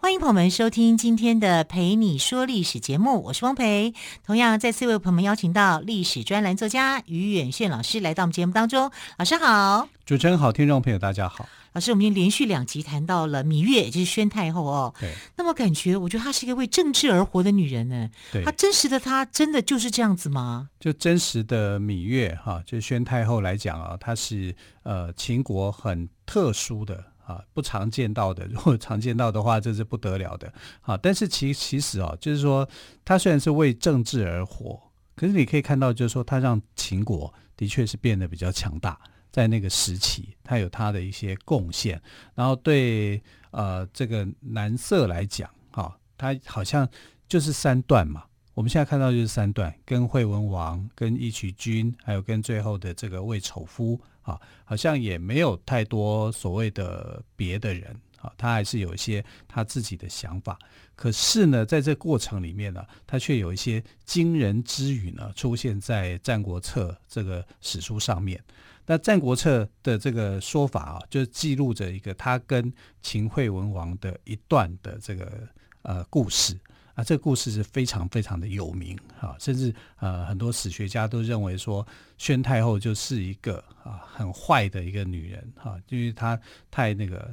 欢迎朋友们收听今天的《陪你说历史》节目，我是汪培。同样再次为朋友们邀请到历史专栏作家于远炫老师来到我们节目当中。老师好，主持人好，听众朋友大家好。老师，我们已经连续两集谈到了芈月，就是宣太后哦。对。那么感觉，我觉得她是一个为政治而活的女人呢。对。她真实的她真的就是这样子吗？就真实的芈月哈，就宣太后来讲啊，她是呃秦国很特殊的啊，不常见到的。如果常见到的话，这是不得了的。好，但是其其实啊，就是说他虽然是为政治而活，可是你可以看到，就是说他让秦国的确是变得比较强大。在那个时期，他有他的一些贡献，然后对呃这个男色来讲，哈、哦，他好像就是三段嘛。我们现在看到就是三段，跟惠文王、跟义渠君，还有跟最后的这个魏丑夫，啊、好像也没有太多所谓的别的人，啊、他还是有一些他自己的想法。可是呢，在这过程里面呢，他却有一些惊人之语呢，出现在《战国策》这个史书上面。那《战国策》的这个说法啊，就记录着一个他跟秦惠文王的一段的这个呃故事啊，这个故事是非常非常的有名啊，甚至呃很多史学家都认为说，宣太后就是一个啊很坏的一个女人哈，因为她太那个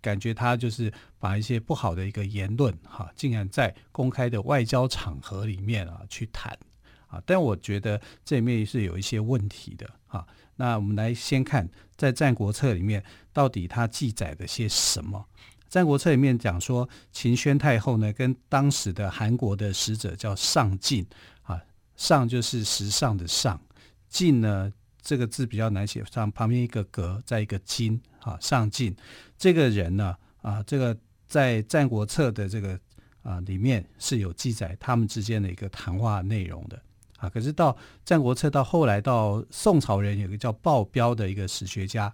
感觉她就是把一些不好的一个言论哈，竟然在公开的外交场合里面啊去谈啊，但我觉得这里面是有一些问题的啊。那我们来先看，在《战国策》里面到底它记载的些什么？《战国策》里面讲说，秦宣太后呢，跟当时的韩国的使者叫上进啊，上就是时尚的上，进呢这个字比较难写，上旁边一个格，再一个金啊，上进这个人呢啊，这个在《战国策》的这个啊里面是有记载他们之间的一个谈话内容的。啊，可是到《战国策》到后来到宋朝人，有个叫鲍彪的一个史学家，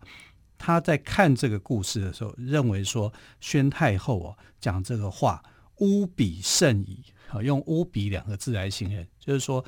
他在看这个故事的时候，认为说宣太后哦讲这个话污鄙甚矣啊，用污鄙两个字来形容，就是说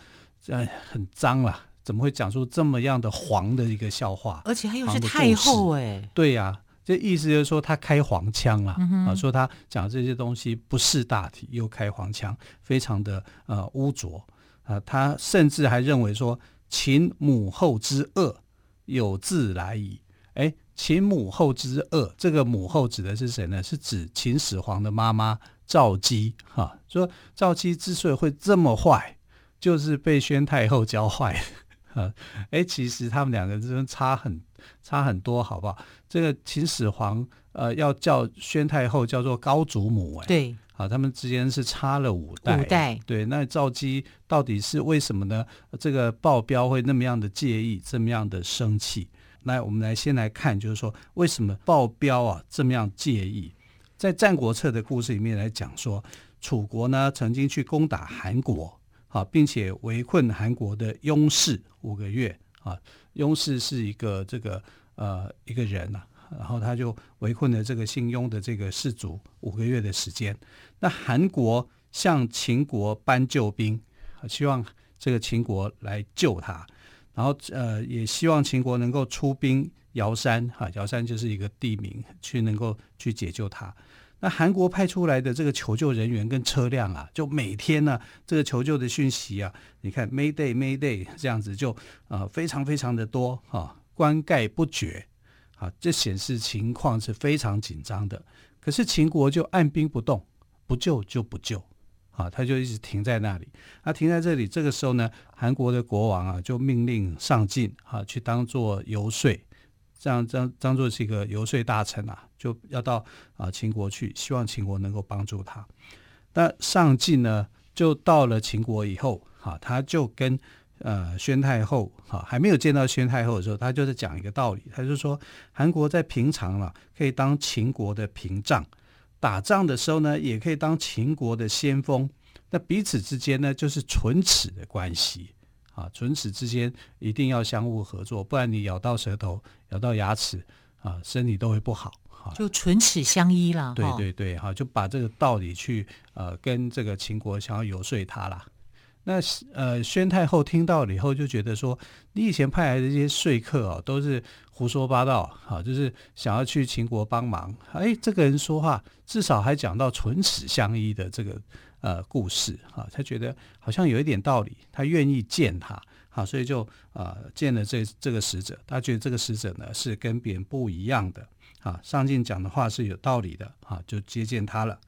呃很脏了，怎么会讲出这么样的黄的一个笑话？而且还有是太后哎，对呀、啊，这意思就是说他开黄腔了、嗯、啊，说他讲这些东西不识大体，又开黄腔，非常的呃污浊。啊，他甚至还认为说，秦母后之恶有自来矣。哎，秦母后之恶，这个母后指的是谁呢？是指秦始皇的妈妈赵姬。哈、啊，说赵姬之所以会这么坏，就是被宣太后教坏。哈，哎，其实他们两个之间差很差很多，好不好？这个秦始皇呃，要叫宣太后叫做高祖母，哎，对。啊，他们之间是差了五代，五代对。那赵姬到底是为什么呢？这个鲍彪会那么样的介意，这么样的生气？那我们来先来看，就是说为什么鲍标啊这么样介意？在《战国策》的故事里面来讲说，楚国呢曾经去攻打韩国，啊，并且围困韩国的雍氏五个月啊。雍氏是一个这个呃一个人啊。然后他就围困了这个姓雍的这个氏族五个月的时间。那韩国向秦国搬救兵，希望这个秦国来救他。然后呃，也希望秦国能够出兵尧山，哈，尧山就是一个地名，去能够去解救他。那韩国派出来的这个求救人员跟车辆啊，就每天呢，这个求救的讯息啊，你看 Mayday Mayday 这样子就呃非常非常的多哈，冠盖不绝。啊，这显示情况是非常紧张的。可是秦国就按兵不动，不救就不救，啊，他就一直停在那里。那停在这里，这个时候呢，韩国的国王啊，就命令上进啊，去当做游说，这样当当做是一个游说大臣啊，就要到啊秦国去，希望秦国能够帮助他。那上进呢，就到了秦国以后，啊，他就跟。呃，宣太后哈还没有见到宣太后的时候，他就是讲一个道理，他就说韩国在平常了可以当秦国的屏障，打仗的时候呢也可以当秦国的先锋，那彼此之间呢就是唇齿的关系啊，唇齿之间一定要相互合作，不然你咬到舌头、咬到牙齿啊，身体都会不好。就唇齿相依了。对对对，哈，就把这个道理去呃跟这个秦国想要游说他啦。那呃，宣太后听到了以后就觉得说，你以前派来的这些说客哦，都是胡说八道，哈，就是想要去秦国帮忙。哎，这个人说话至少还讲到唇齿相依的这个呃故事，哈，他觉得好像有一点道理，他愿意见他，好，所以就啊、呃、见了这这个使者，他觉得这个使者呢是跟别人不一样的，啊，上进讲的话是有道理的，啊，就接见他了。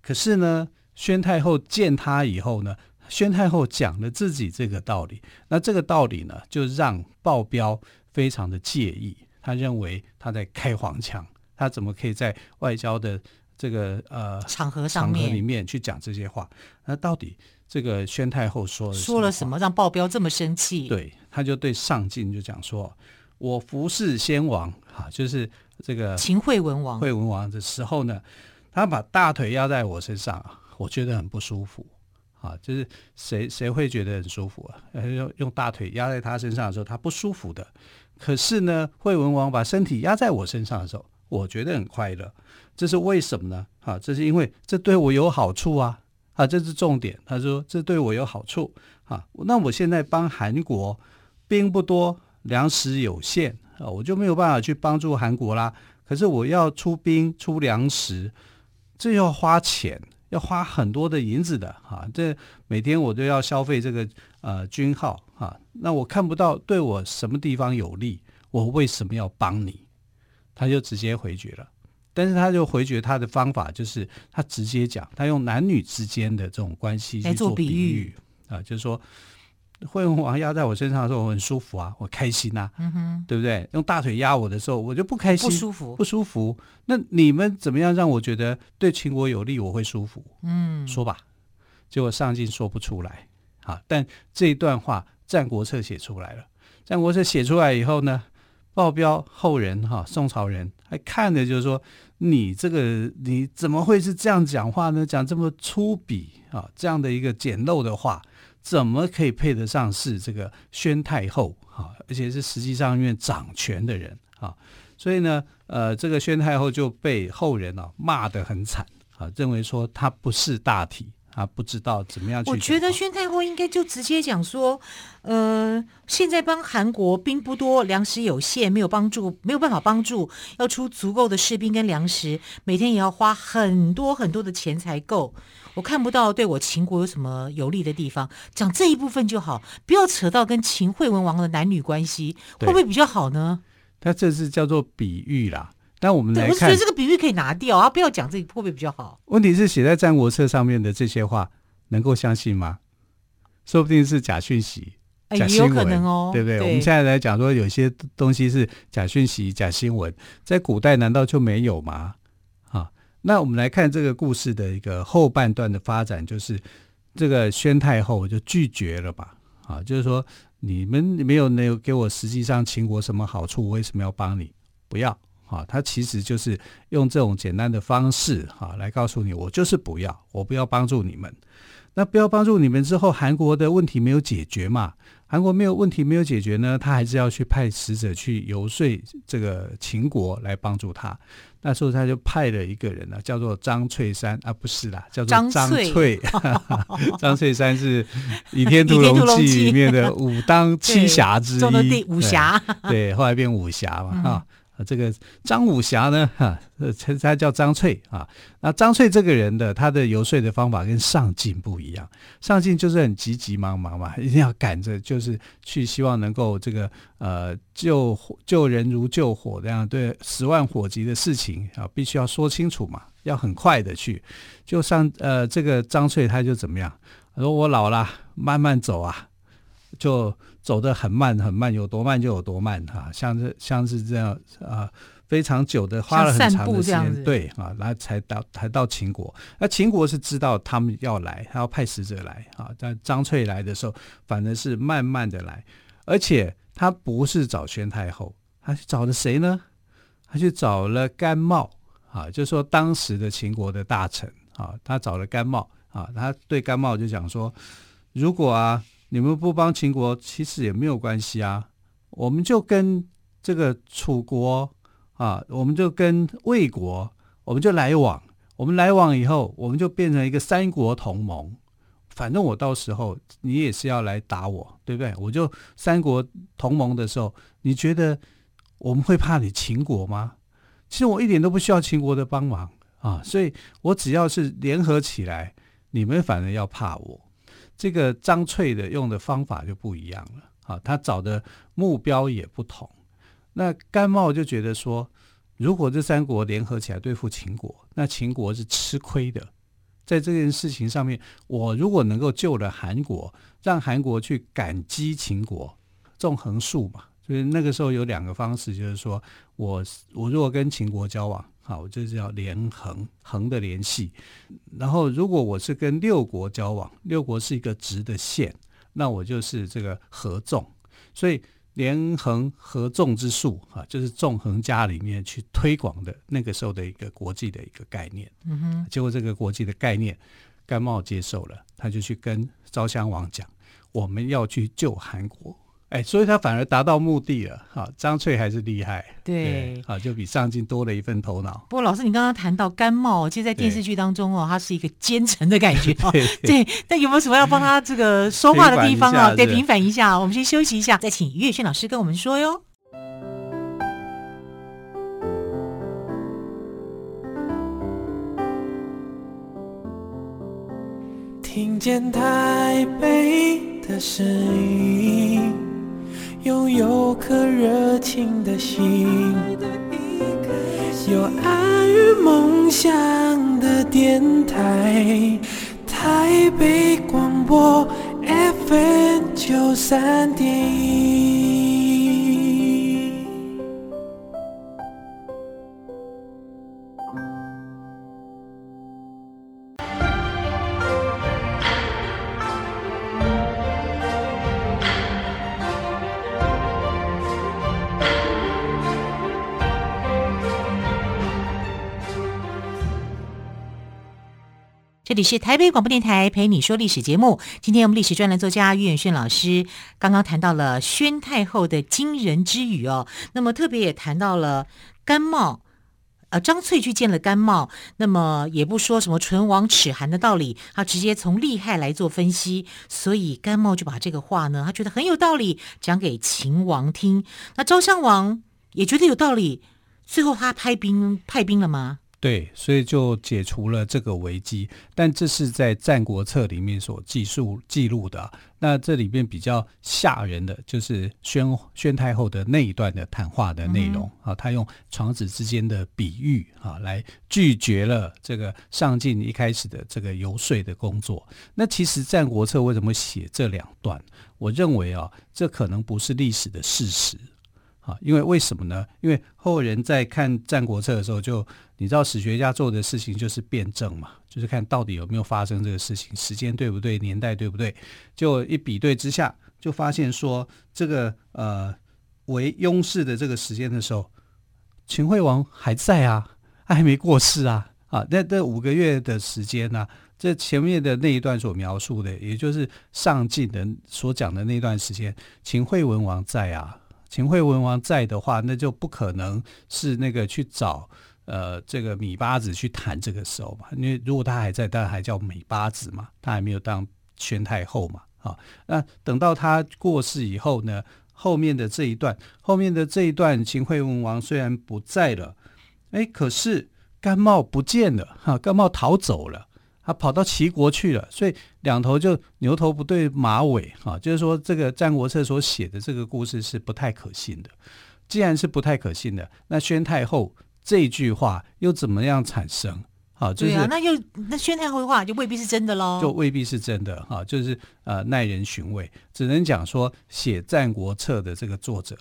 可是呢，宣太后见他以后呢，宣太后讲了自己这个道理，那这个道理呢，就让鲍彪非常的介意。他认为他在开黄腔，他怎么可以在外交的这个呃场合上面场合里面去讲这些话？那到底这个宣太后说了说了什么，让鲍彪这么生气？对，他就对上进就讲说：“我服侍先王，哈，就是这个秦惠文王，惠文王的时候呢，他把大腿压在我身上，我觉得很不舒服。”啊，就是谁谁会觉得很舒服啊？用用大腿压在他身上的时候，他不舒服的。可是呢，惠文王把身体压在我身上的时候，我觉得很快乐。这是为什么呢？啊，这是因为这对我有好处啊！啊，这是重点。他说这对我有好处啊。那我现在帮韩国兵不多，粮食有限啊，我就没有办法去帮助韩国啦。可是我要出兵出粮食，这要花钱。要花很多的银子的哈，这每天我都要消费这个呃军号哈，那我看不到对我什么地方有利，我为什么要帮你？他就直接回绝了，但是他就回绝他的方法就是他直接讲，他用男女之间的这种关系去做比喻啊，就是说。惠文王压在我身上的时候，我很舒服啊，我开心呐、啊，嗯哼，对不对？用大腿压我的时候，我就不开心，不舒服，不舒服。那你们怎么样让我觉得对秦国有利，我会舒服？嗯，说吧。结果上进说不出来啊。但这一段话《战国策》写出来了，《战国策》写出来以后呢，鲍彪后人哈，宋朝人还看着就是说，你这个你怎么会是这样讲话呢？讲这么粗鄙啊，这样的一个简陋的话。怎么可以配得上是这个宣太后啊？而且是实际上因为掌权的人啊，所以呢，呃，这个宣太后就被后人啊骂得很惨啊，认为说她不识大体。他不知道怎么样去。我觉得宣太后应该就直接讲说，呃，现在帮韩国兵不多，粮食有限，没有帮助，没有办法帮助，要出足够的士兵跟粮食，每天也要花很多很多的钱才够。我看不到对我秦国有什么有利的地方，讲这一部分就好，不要扯到跟秦惠文王的男女关系，会不会比较好呢？他这是叫做比喻啦。但我们来看，我觉得这个比喻可以拿掉啊，不要讲这个，会不会比较好？问题是写在《战国策》上面的这些话，能够相信吗？说不定是假讯息、假新闻，也有可能哦，对不对？对。我们现在来讲说，有些东西是假讯息、假新闻，在古代难道就没有吗？啊，那我们来看这个故事的一个后半段的发展，就是这个宣太后就拒绝了吧？啊，就是说你们没有没有给我实际上秦国什么好处，我为什么要帮你？不要。啊，他其实就是用这种简单的方式哈，来告诉你，我就是不要，我不要帮助你们。那不要帮助你们之后，韩国的问题没有解决嘛？韩国没有问题没有解决呢，他还是要去派使者去游说这个秦国来帮助他。那时候他就派了一个人呢，叫做张翠山啊，不是啦，叫做张翠。张翠山是《倚天屠龙记》里面的武当七侠之一，武侠对，后来变武侠嘛，哈、嗯。这个张武侠呢，哈，他他叫张翠啊。那张翠这个人的他的游说的方法跟上进不一样，上进就是很急急忙忙嘛，一定要赶着，就是去希望能够这个呃救救人如救火这样，对十万火急的事情啊，必须要说清楚嘛，要很快的去。就上呃这个张翠他就怎么样？他说我老了，慢慢走啊，就。走得很慢很慢，有多慢就有多慢哈，像是像是这样啊，非常久的，花了很长的时间，对啊，然后才到才到秦国。那秦国是知道他们要来，他要派使者来啊。但张翠来的时候，反而是慢慢的来，而且他不是找宣太后，他去找了谁呢？他去找了甘茂啊，就是说当时的秦国的大臣啊，他找了甘茂啊，他对甘茂就讲说，如果啊。你们不帮秦国，其实也没有关系啊。我们就跟这个楚国啊，我们就跟魏国，我们就来往。我们来往以后，我们就变成一个三国同盟。反正我到时候你也是要来打我，对不对？我就三国同盟的时候，你觉得我们会怕你秦国吗？其实我一点都不需要秦国的帮忙啊，所以我只要是联合起来，你们反而要怕我。这个张翠的用的方法就不一样了啊，他找的目标也不同。那甘茂就觉得说，如果这三国联合起来对付秦国，那秦国是吃亏的。在这件事情上面，我如果能够救了韩国，让韩国去感激秦国，纵横术嘛。所以那个时候有两个方式，就是说我我如果跟秦国交往，好，我就是要连横横的联系。然后如果我是跟六国交往，六国是一个直的线，那我就是这个合纵。所以连横合纵之术啊，就是纵横家里面去推广的那个时候的一个国际的一个概念。嗯哼。结果这个国际的概念，甘茂接受了，他就去跟昭襄王讲，我们要去救韩国。哎，所以他反而达到目的了。好，张翠还是厉害，对，好，就比上进多了一份头脑。不过老师，你刚刚谈到甘茂，其实，在电视剧当中哦，他是一个奸臣的感觉哦。对，那有没有什么要帮他这个说话的地方啊？对，平反一下。我们先休息一下，再请于月轩老师跟我们说哟。听见台北的声音。拥有颗热情的心，有爱与梦想的电台，台北广播 FM 九三点这里是台北广播电台陪你说历史节目。今天我们历史专栏作家于远炫老师刚刚谈到了宣太后的惊人之语哦，那么特别也谈到了甘茂，呃，张翠去见了甘茂，那么也不说什么唇亡齿寒的道理，他直接从利害来做分析，所以甘茂就把这个话呢，他觉得很有道理，讲给秦王听。那昭襄王也觉得有道理，最后他派兵派兵了吗？对，所以就解除了这个危机，但这是在《战国策》里面所记述记录的。那这里边比较吓人的就是宣宣太后的那一段的谈话的内容啊，他用床子之间的比喻啊，来拒绝了这个上进一开始的这个游说的工作。那其实《战国策》为什么写这两段？我认为啊，这可能不是历史的事实。啊，因为为什么呢？因为后人在看《战国策》的时候就，你知道史学家做的事情就是辩证嘛，就是看到底有没有发生这个事情，时间对不对，年代对不对，就一比对之下，就发现说这个呃为雍氏的这个时间的时候，秦惠王还在啊，还没过世啊，啊，那这五个月的时间呢，这前面的那一段所描述的，也就是上晋的所讲的那段时间，秦惠文王在啊。秦惠文王在的话，那就不可能是那个去找呃这个芈八子去谈这个时候嘛，因为如果他还在，当然还叫芈八子嘛，他还没有当宣太后嘛，啊，那等到他过世以后呢，后面的这一段，后面的这一段，秦惠文王虽然不在了，哎，可是甘茂不见了，哈，甘茂逃走了。他跑到齐国去了，所以两头就牛头不对马尾啊，就是说这个《战国策》所写的这个故事是不太可信的。既然是不太可信的，那宣太后这句话又怎么样产生？啊，就是啊，那又那宣太后的话就未必是真的喽，就未必是真的哈，就是呃耐人寻味，只能讲说写《战国策》的这个作者。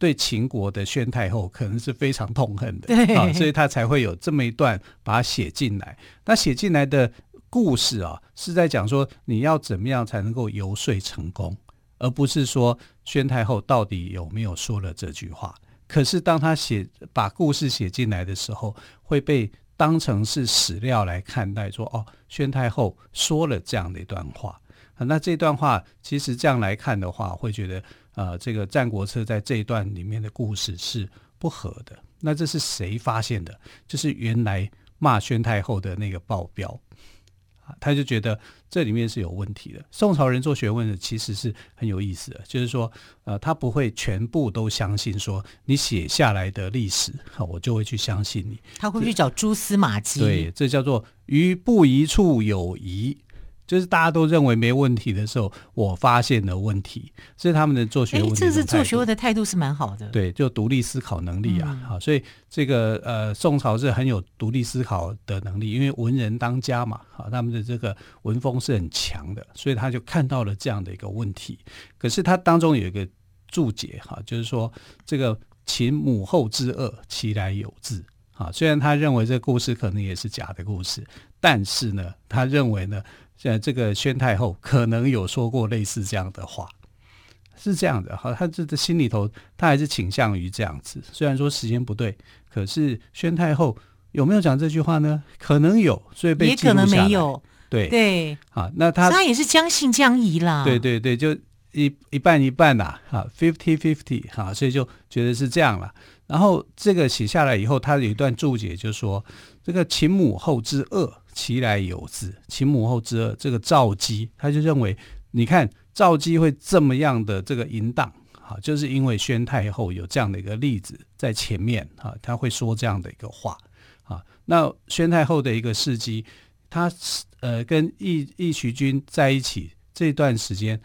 对秦国的宣太后可能是非常痛恨的，对啊，所以他才会有这么一段把它写进来。那写进来的故事啊，是在讲说你要怎么样才能够游说成功，而不是说宣太后到底有没有说了这句话。可是当他写把故事写进来的时候，会被当成是史料来看待说，哦，宣太后说了这样的一段话。那这段话其实这样来看的话，会觉得呃，这个《战国策》在这一段里面的故事是不合的。那这是谁发现的？就是原来骂宣太后的那个报镖。他就觉得这里面是有问题的。宋朝人做学问的其实是很有意思的，就是说，呃，他不会全部都相信说你写下来的历史，我就会去相信你。他会去找蛛丝马迹。对，这叫做于不疑处有疑。就是大家都认为没问题的时候，我发现了问题，所以他们的做学问的。这是做学问的态度是蛮好的。对，就独立思考能力啊，好、嗯，所以这个呃，宋朝是很有独立思考的能力，因为文人当家嘛，好，他们的这个文风是很强的，所以他就看到了这样的一个问题。可是他当中有一个注解哈，就是说这个秦母后之恶，其来有自。啊，虽然他认为这个故事可能也是假的故事，但是呢，他认为呢。现在这个宣太后可能有说过类似这样的话，是这样的哈，他这的心里头他还是倾向于这样子。虽然说时间不对，可是宣太后有没有讲这句话呢？可能有，所以被。也可能没有。对对，啊，那他他也是将信将疑啦。对对对，就一一半一半呐，哈，fifty fifty，哈，所以就觉得是这样了。然后这个写下来以后，他有一段注解，就说这个秦母后之恶。其来有自，秦母后之恶。这个赵姬，他就认为，你看赵姬会这么样的这个淫荡，哈，就是因为宣太后有这样的一个例子在前面，哈，他会说这样的一个话，啊，那宣太后的一个事迹，他呃跟义义渠君在一起这段时间，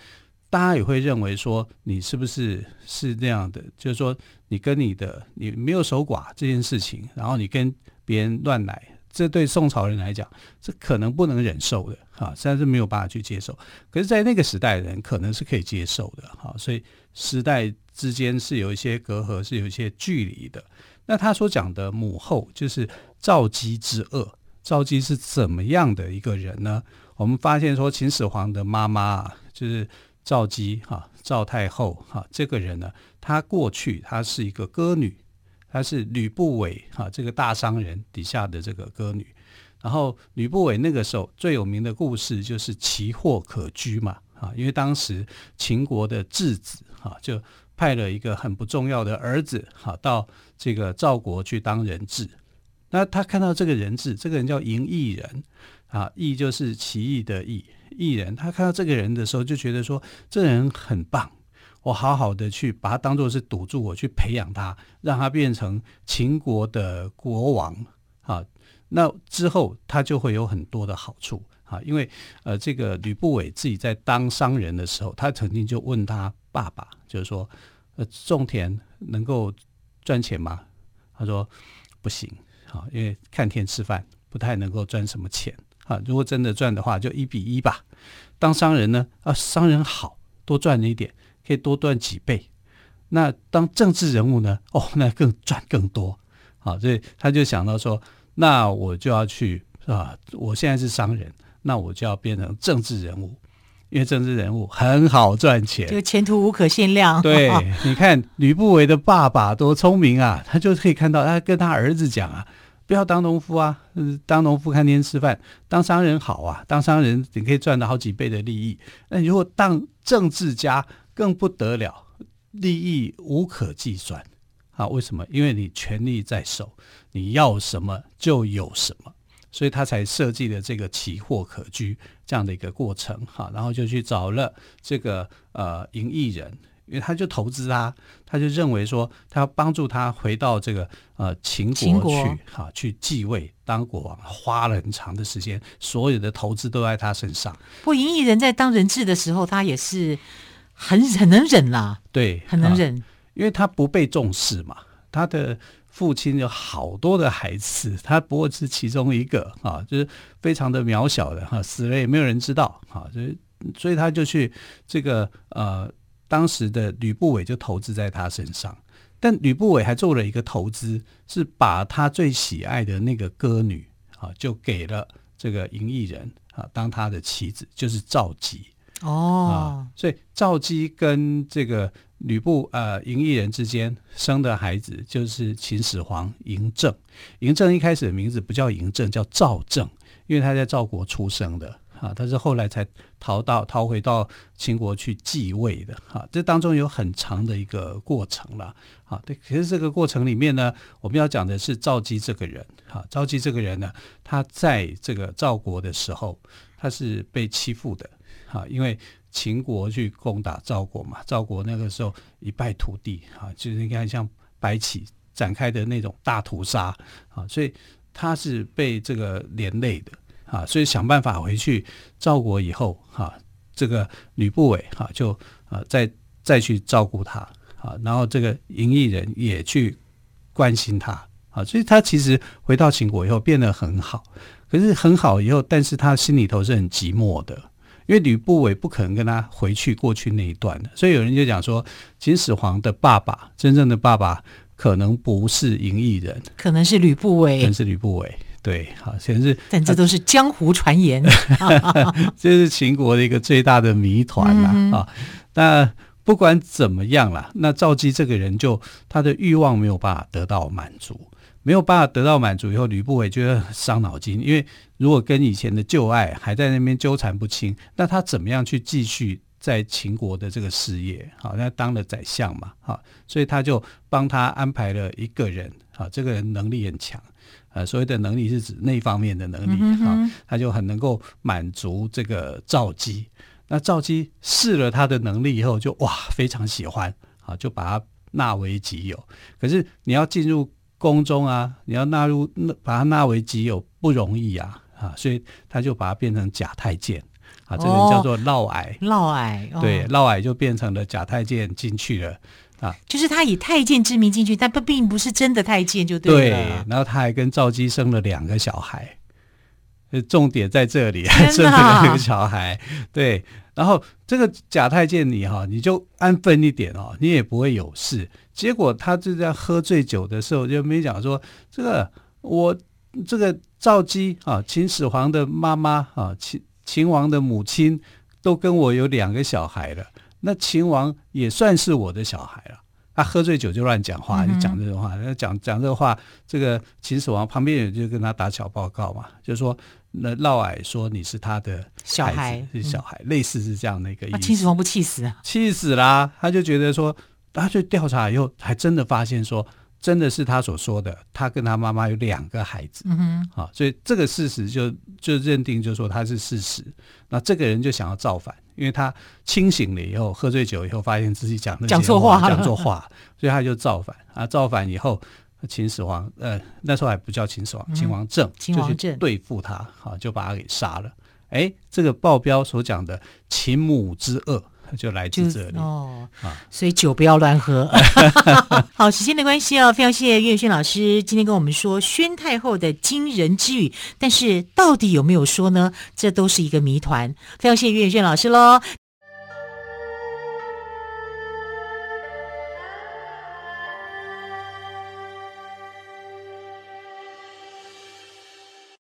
大家也会认为说，你是不是是那样的？就是说，你跟你的你没有守寡这件事情，然后你跟别人乱来。这对宋朝人来讲，这可能不能忍受的，哈，实在是没有办法去接受。可是，在那个时代的人可能是可以接受的，哈，所以时代之间是有一些隔阂，是有一些距离的。那他所讲的母后，就是赵姬之恶。赵姬是怎么样的一个人呢？我们发现说，秦始皇的妈妈就是赵姬，哈，赵太后，哈，这个人呢，她过去她是一个歌女。她是吕不韦哈，这个大商人底下的这个歌女，然后吕不韦那个时候最有名的故事就是奇货可居嘛，啊，因为当时秦国的质子哈就派了一个很不重要的儿子哈到这个赵国去当人质，那他看到这个人质，这个人叫嬴异人啊，异就是奇异的异，异人，他看到这个人的时候就觉得说这人很棒。我好好的去把他当做是赌注，我去培养他，让他变成秦国的国王啊。那之后他就会有很多的好处啊。因为呃，这个吕不韦自己在当商人的时候，他曾经就问他爸爸，就是说，呃，种田能够赚钱吗？他说不行啊，因为看天吃饭不太能够赚什么钱啊。如果真的赚的话，就一比一吧。当商人呢，啊，商人好，多赚一点。可以多赚几倍，那当政治人物呢？哦，那更赚更多，好，所以他就想到说，那我就要去啊，我现在是商人，那我就要变成政治人物，因为政治人物很好赚钱，就前途无可限量。对，你看吕不韦的爸爸多聪明啊，他就可以看到，他跟他儿子讲啊，不要当农夫啊，当农夫看天吃饭，当商人好啊，当商人你可以赚到好几倍的利益。那如果当政治家，更不得了，利益无可计算啊！为什么？因为你权力在手，你要什么就有什么，所以他才设计了这个奇货可居这样的一个过程哈。然后就去找了这个呃嬴异人，因为他就投资他，他就认为说他要帮助他回到这个呃秦国去哈，去继位当国王，花了很长的时间，所有的投资都在他身上。不，嬴异人在当人质的时候，他也是。很很能忍啦，对，很能忍，啊，因为他不被重视嘛。他的父亲有好多的孩子，他不过是其中一个啊，就是非常的渺小的哈，死了也没有人知道啊，所以所以他就去这个呃，当时的吕不韦就投资在他身上，但吕不韦还做了一个投资，是把他最喜爱的那个歌女啊，就给了这个嬴异人啊，当他的妻子，就是赵姬。哦、啊，所以赵姬跟这个吕布呃嬴异人之间生的孩子就是秦始皇嬴政。嬴政一开始的名字不叫嬴政，叫赵政，因为他在赵国出生的啊，他是后来才逃到逃回到秦国去继位的啊。这当中有很长的一个过程了啊。对，可是这个过程里面呢，我们要讲的是赵姬这个人啊。赵姬这个人呢，他在这个赵国的时候，他是被欺负的啊，因为秦国去攻打赵国嘛，赵国那个时候一败涂地啊，就是你看像白起展开的那种大屠杀啊，所以他是被这个连累的。啊，所以想办法回去赵国以后，哈、啊，这个吕不韦哈、啊、就啊再再去照顾他啊，然后这个嬴异人也去关心他啊，所以他其实回到秦国以后变得很好，可是很好以后，但是他心里头是很寂寞的，因为吕不韦不可能跟他回去过去那一段的，所以有人就讲说，秦始皇的爸爸，真正的爸爸可能不是嬴异人，可能是吕不韦，可能是吕不韦。对，好，现在是，但这都是江湖传言。这是秦国的一个最大的谜团了啊！那不管怎么样啦，那赵姬这个人就他的欲望没有办法得到满足，没有办法得到满足以后，吕不韦觉得很伤脑筋，因为如果跟以前的旧爱还在那边纠缠不清，那他怎么样去继续在秦国的这个事业？好，那当了宰相嘛，好，所以他就帮他安排了一个人，好，这个人能力很强。呃，所谓的能力是指那方面的能力啊、嗯，他就很能够满足这个赵姬。那赵姬试了他的能力以后就，就哇非常喜欢啊，就把他纳为己有。可是你要进入宫中啊，你要纳入把他纳为己有不容易啊啊，所以他就把它变成假太监啊，这个人叫做嫪毐。嫪、哦、毐，对，嫪毐就变成了假太监进去了。啊，就是他以太监之名进去，但不并不是真的太监，就对了。对，然后他还跟赵姬生了两个小孩，重点在这里，生了两个小孩。对，然后这个假太监你哈，你就安分一点哦，你也不会有事。结果他就在喝醉酒的时候，就没讲说这个我这个赵姬啊，秦始皇的妈妈啊，秦秦王的母亲都跟我有两个小孩了。那秦王也算是我的小孩了，他喝醉酒就乱讲话，就讲这种话，讲讲这个话，这个秦始皇旁边人就跟他打小报告嘛，就说那嫪毐说你是他的小孩，是小孩，类似是这样的一个意思。秦始皇不气死啊？气死啦！他就觉得说，他去调查以后，还真的发现说。真的是他所说的，他跟他妈妈有两个孩子，嗯哼，啊，所以这个事实就就认定，就说他是事实。那这个人就想要造反，因为他清醒了以后，喝醉酒以后，发现自己讲的讲错话，讲错话，所以他就造反。啊，造反以后，秦始皇，呃，那时候还不叫秦始皇，秦王政，秦王政就去对付他，啊，就把他给杀了。哎，这个报标所讲的秦母之恶。就来自这里哦，所以酒不要乱喝。好，时间的关系哦，非常谢谢岳轩老师今天跟我们说宣太后的惊人之语，但是到底有没有说呢？这都是一个谜团。非常谢谢岳轩老师喽。